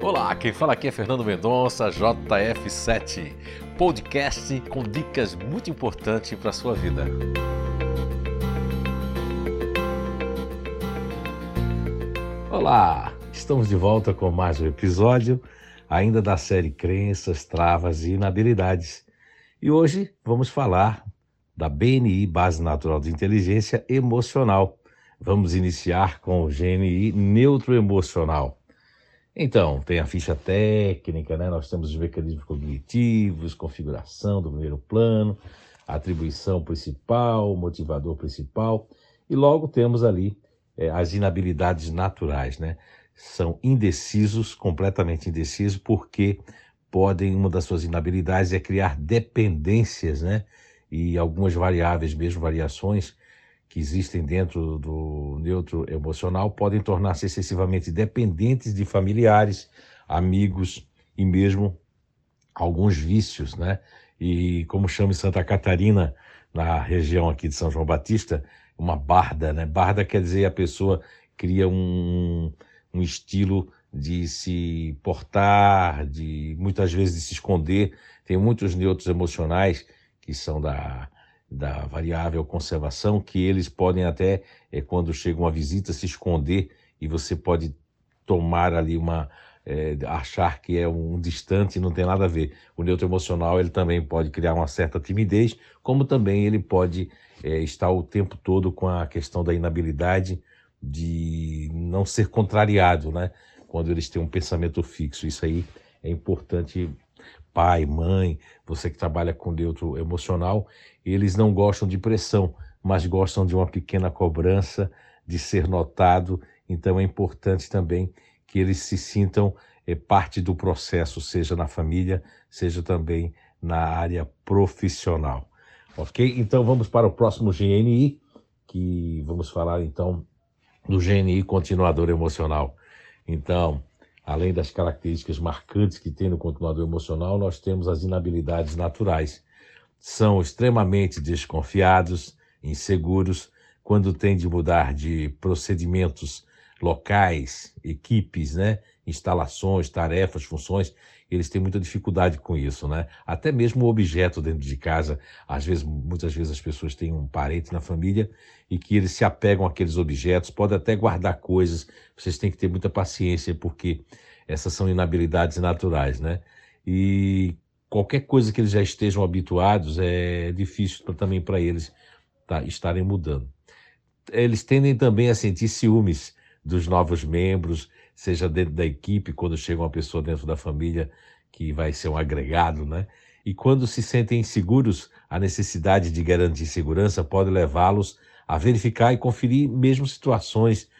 Olá, quem fala aqui é Fernando Mendonça, JF7, podcast com dicas muito importantes para a sua vida. Olá, estamos de volta com mais um episódio, ainda da série Crenças, Travas e Inabilidades. E hoje vamos falar da BNI, Base Natural de Inteligência Emocional. Vamos iniciar com o GNI Neuroemocional. Então, tem a ficha técnica, né? nós temos os mecanismos cognitivos, configuração do primeiro plano, atribuição principal, motivador principal, e logo temos ali é, as inabilidades naturais, né? São indecisos, completamente indecisos, porque podem, uma das suas inabilidades é criar dependências, né? e algumas variáveis, mesmo variações, que existem dentro do neutro emocional podem tornar-se excessivamente dependentes de familiares, amigos e mesmo alguns vícios, né? E como chama em Santa Catarina, na região aqui de São João Batista, uma barda, né? Barda quer dizer a pessoa cria um, um estilo de se portar, de muitas vezes de se esconder. Tem muitos neutros emocionais que são da, da variável conservação, que eles podem até, é, quando chega uma visita, se esconder e você pode tomar ali uma. É, achar que é um distante e não tem nada a ver. O neutro emocional ele também pode criar uma certa timidez, como também ele pode é, estar o tempo todo com a questão da inabilidade de não ser contrariado, né? Quando eles têm um pensamento fixo. Isso aí é importante pai, mãe, você que trabalha com neutro emocional, eles não gostam de pressão, mas gostam de uma pequena cobrança, de ser notado. Então é importante também que eles se sintam é, parte do processo, seja na família, seja também na área profissional. Ok? Então vamos para o próximo GNI, que vamos falar então do GNI continuador emocional. Então, Além das características marcantes que tem no continuador emocional, nós temos as inabilidades naturais. São extremamente desconfiados, inseguros, quando tem de mudar de procedimentos locais, equipes, né, instalações, tarefas, funções, eles têm muita dificuldade com isso, né? Até mesmo o objeto dentro de casa, às vezes, muitas vezes as pessoas têm um parente na família e que eles se apegam àqueles objetos, podem até guardar coisas. Vocês têm que ter muita paciência porque essas são inabilidades naturais, né? E qualquer coisa que eles já estejam habituados é difícil também para eles tá, estarem mudando. Eles tendem também a sentir ciúmes dos novos membros, seja dentro da equipe, quando chega uma pessoa dentro da família que vai ser um agregado, né? E quando se sentem inseguros, a necessidade de garantir segurança pode levá-los a verificar e conferir mesmo situações,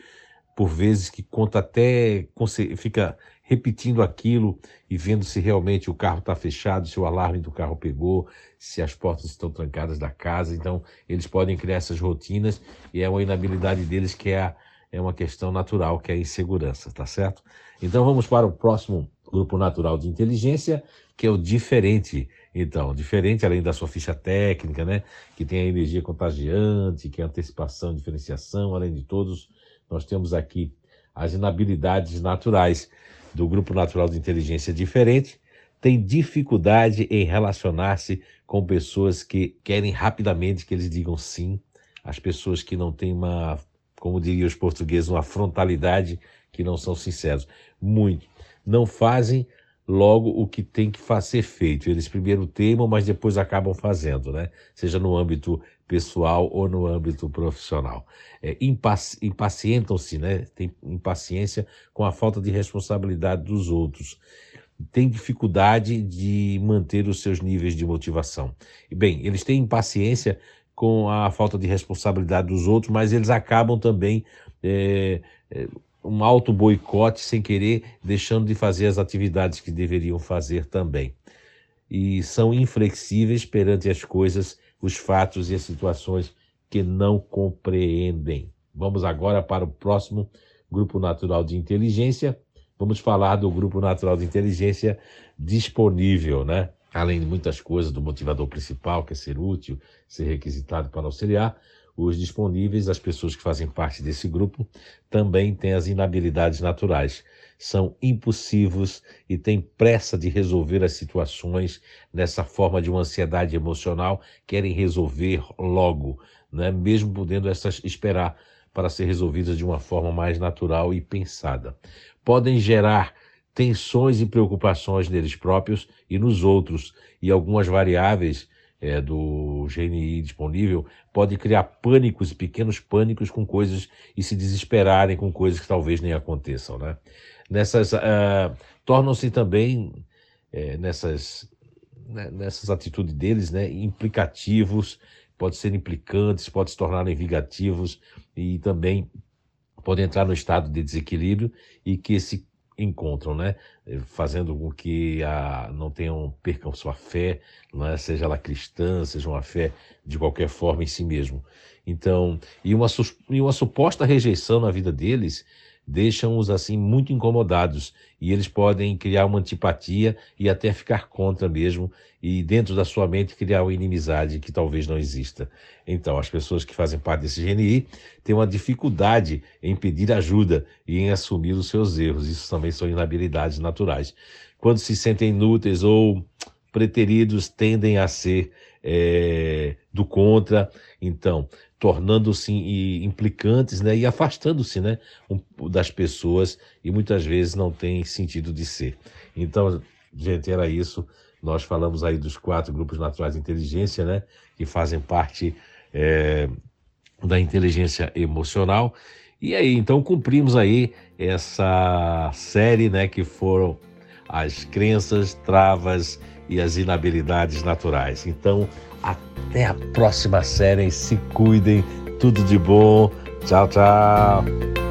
por vezes que conta até fica repetindo aquilo e vendo se realmente o carro está fechado, se o alarme do carro pegou, se as portas estão trancadas da casa. Então, eles podem criar essas rotinas e é uma inabilidade deles que é a é uma questão natural, que é a insegurança, tá certo? Então vamos para o próximo grupo natural de inteligência, que é o diferente. Então, diferente além da sua ficha técnica, né, que tem a energia contagiante, que é antecipação, diferenciação, além de todos, nós temos aqui as inabilidades naturais do grupo natural de inteligência diferente, tem dificuldade em relacionar-se com pessoas que querem rapidamente que eles digam sim, as pessoas que não têm uma como diriam os portugueses, uma frontalidade que não são sinceros. Muito. Não fazem logo o que tem que ser feito. Eles primeiro temam, mas depois acabam fazendo, né? Seja no âmbito pessoal ou no âmbito profissional. É, impaci impacientam-se, né? Tem impaciência com a falta de responsabilidade dos outros. Tem dificuldade de manter os seus níveis de motivação. E bem, eles têm impaciência com a falta de responsabilidade dos outros, mas eles acabam também é, é, um auto boicote sem querer, deixando de fazer as atividades que deveriam fazer também. E são inflexíveis perante as coisas, os fatos e as situações que não compreendem. Vamos agora para o próximo grupo natural de inteligência. Vamos falar do grupo natural de inteligência disponível, né? Além de muitas coisas do motivador principal, que é ser útil, ser requisitado para auxiliar, os disponíveis, as pessoas que fazem parte desse grupo, também têm as inabilidades naturais. São impulsivos e têm pressa de resolver as situações nessa forma de uma ansiedade emocional, querem resolver logo, né? mesmo podendo essas esperar para ser resolvidas de uma forma mais natural e pensada. Podem gerar tensões e preocupações neles próprios e nos outros, e algumas variáveis é, do GNI disponível pode criar pânicos, pequenos pânicos com coisas e se desesperarem com coisas que talvez nem aconteçam, né? Nessas uh, tornam-se também é, nessas né, nessas atitudes deles, né, implicativos, pode ser implicantes, pode se tornarem vingativos e também podem entrar no estado de desequilíbrio e que esse encontram, né? Fazendo com que a, não tenham, percam sua fé, não é? seja ela cristã, seja uma fé de qualquer forma em si mesmo. Então, e uma, e uma suposta rejeição na vida deles deixam-os assim muito incomodados e eles podem criar uma antipatia e até ficar contra mesmo e dentro da sua mente criar uma inimizade que talvez não exista. Então, as pessoas que fazem parte desse GNI têm uma dificuldade em pedir ajuda e em assumir os seus erros. Isso também são inabilidades naturais. Quando se sentem inúteis ou preteridos, tendem a ser é, do contra, então, tornando-se implicantes né, e afastando-se né, das pessoas e muitas vezes não tem sentido de ser. Então, gente, era isso. Nós falamos aí dos quatro grupos naturais de inteligência, né, que fazem parte é, da inteligência emocional. E aí, então, cumprimos aí essa série, né, que foram as crenças, travas e as inabilidades naturais. Então, até a próxima série. Se cuidem. Tudo de bom. Tchau, tchau.